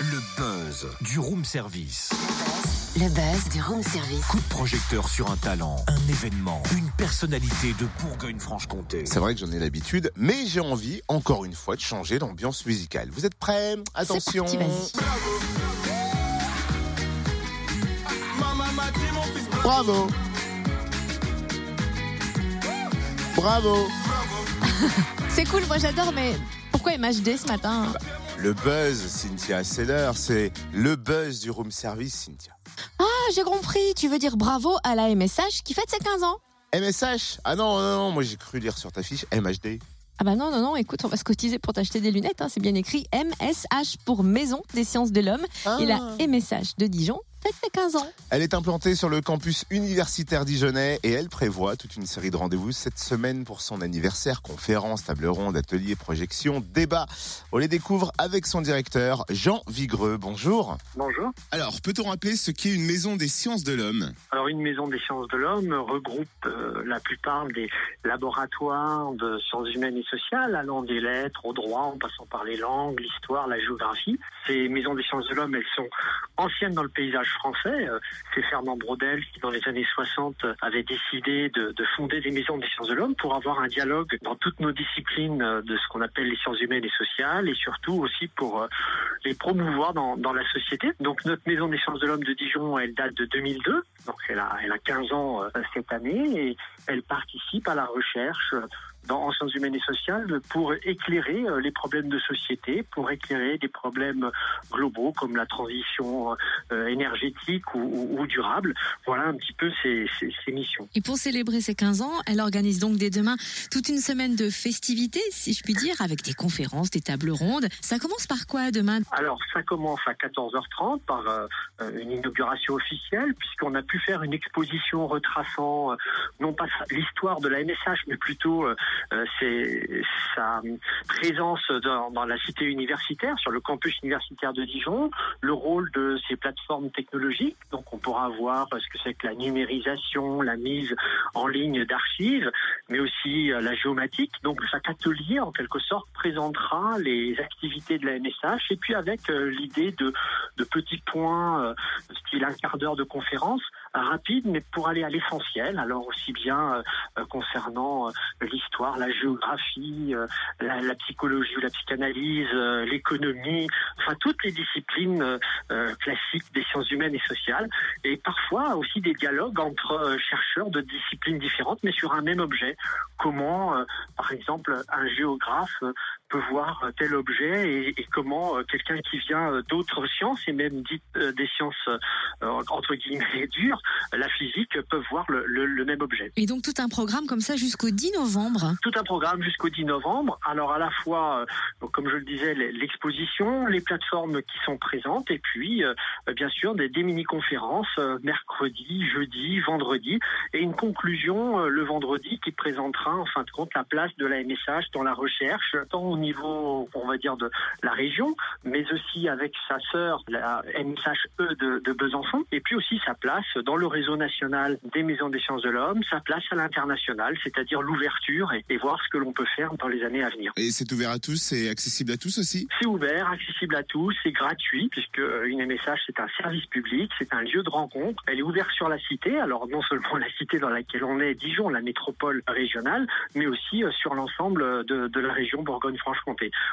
Le buzz du room service. Le buzz du room service. Coup de projecteur sur un talent, un événement, une personnalité de Bourgogne-Franche-Comté. C'est vrai que j'en ai l'habitude, mais j'ai envie, encore une fois, de changer l'ambiance musicale. Vous êtes prêts? Attention C'est parti, vas-y. Bravo Bravo C'est cool, moi j'adore, mais pourquoi MHD ce matin? Le buzz, Cynthia, c'est l'heure, c'est le buzz du room service, Cynthia. Ah, j'ai compris, tu veux dire bravo à la MSH qui fête ses 15 ans? MSH Ah non, non, non, moi j'ai cru lire sur ta fiche MHD. Ah bah non, non, non, écoute, on va se cotiser pour t'acheter des lunettes, hein, c'est bien écrit MSH pour Maison des Sciences de l'Homme. Ah. Et la MSH de Dijon fête ses 15 ans. Elle est implantée sur le campus universitaire dijonnais et elle prévoit toute une série de rendez-vous cette semaine pour son anniversaire, conférences, table ronde, ateliers, projections, débats. On les découvre avec son directeur, Jean Vigreux. Bonjour. Bonjour. Alors, peut-on rappeler ce qu'est une maison des sciences de l'homme? Alors une maison des sciences de l'homme regroupe euh, la plupart des laboratoires de sciences humaines et sociales, allant des lettres au droit, en passant par les langues, l'histoire, la géographie. Ces maisons des sciences de l'homme, elles sont anciennes dans le paysage français. Euh, C'est Fernand Braudel qui, dans les années 60, euh, avait décidé de, de fonder des maisons des sciences de l'homme pour avoir un dialogue dans toutes nos disciplines euh, de ce qu'on appelle les sciences humaines et sociales, et surtout aussi pour euh, les promouvoir dans, la société. Donc notre maison des sciences de l'homme de Dijon, elle date de 2002, donc elle a, elle a 15 ans euh, cette année, et elle participe à la recherche euh, dans, en sciences humaines et sociales pour éclairer euh, les problèmes de société, pour éclairer des problèmes globaux comme la transition énergétique ou, durable. Voilà un petit peu ses, ses- ses missions. Et pour célébrer ses 15 ans, elle organise donc dès demain toute une semaine de festivités, si je puis dire, avec des conférences, des tables rondes. Ça commence par quoi demain? Alors, ça commence à 14h30 par euh, une inauguration officielle, puisqu'on a pu faire une exposition retraçant euh, non pas l'histoire de la MSH, mais plutôt euh, euh, sa présence dans, dans la cité universitaire, sur le campus universitaire de Dijon, le rôle de ces plateformes technologiques. Donc, on pourra voir ce que c'est que la numérisation, la mise en ligne d'archives, mais aussi euh, la géomatique. Donc, chaque atelier, en quelque sorte, présentera les activités de la MSH, et puis avec euh, l'idée de, de petits points, euh, style un quart d'heure de conférence, rapide, mais pour aller à l'essentiel. Alors, aussi bien concernant l'histoire, la géographie, la, la psychologie ou la psychanalyse, l'économie, enfin toutes les disciplines euh, euh, classiques des sciences humaines et sociales, et parfois aussi des dialogues entre euh, chercheurs de disciplines différentes, mais sur un même objet. Comment, euh, par exemple, un géographe euh, peut voir tel objet et, et comment euh, quelqu'un qui vient d'autres sciences et même dites euh, des sciences euh, entre guillemets dures, la physique, peuvent voir le, le- le même objet Et donc tout un programme comme ça jusqu'au 10 novembre. tout un programme jusqu'au 10 novembre. Alors à la fois, comme je le disais, l'exposition, les plateformes qui sont présentes, et puis bien sûr des, des mini-conférences mercredi, jeudi, vendredi, et une conclusion le vendredi qui présentera en fin de compte la place de la MSH dans la recherche, tant au niveau, on va dire, de la région, mais aussi avec sa sœur, la MSHE de, de Besançon, et puis aussi sa place dans le réseau national des maisons des sciences de l'homme, sa place à l'international, c'est-à-dire l'ouverture et, et voir ce que l'on peut faire dans les années à venir. Et c'est ouvert à tous, c'est accessible à tous aussi? C'est ouvert, accessible à tous, c'est gratuit puisque euh, une MSH c'est un service public, c'est un lieu de rencontre. Elle est ouverte sur la cité, alors non seulement la cité dans laquelle on est, Dijon, la métropole régionale, mais aussi euh, sur l'ensemble de, de la région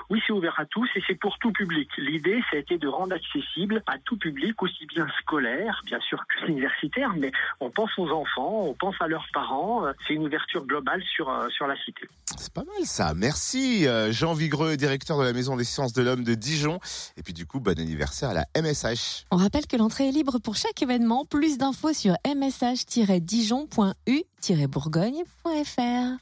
Oui, c'est ouvert à tous et c'est pour tout public. L'idée, ça a été de rendre accessible à tout public, aussi bien scolaire, bien sûr que universitaire, mais on pense aux enfants, on pense à leurs parents. C'est une ouverture globale sur, euh, sur la cité. C'est pas mal ça. Merci euh, Jean Vigreux, directeur de la Maison des sciences de l'homme de Dijon. Et puis du coup, bon anniversaire à la MSH. On rappelle que l'entrée est libre pour chaque événement. Plus d'infos sur msh-dijon.u-bourgogne.fr.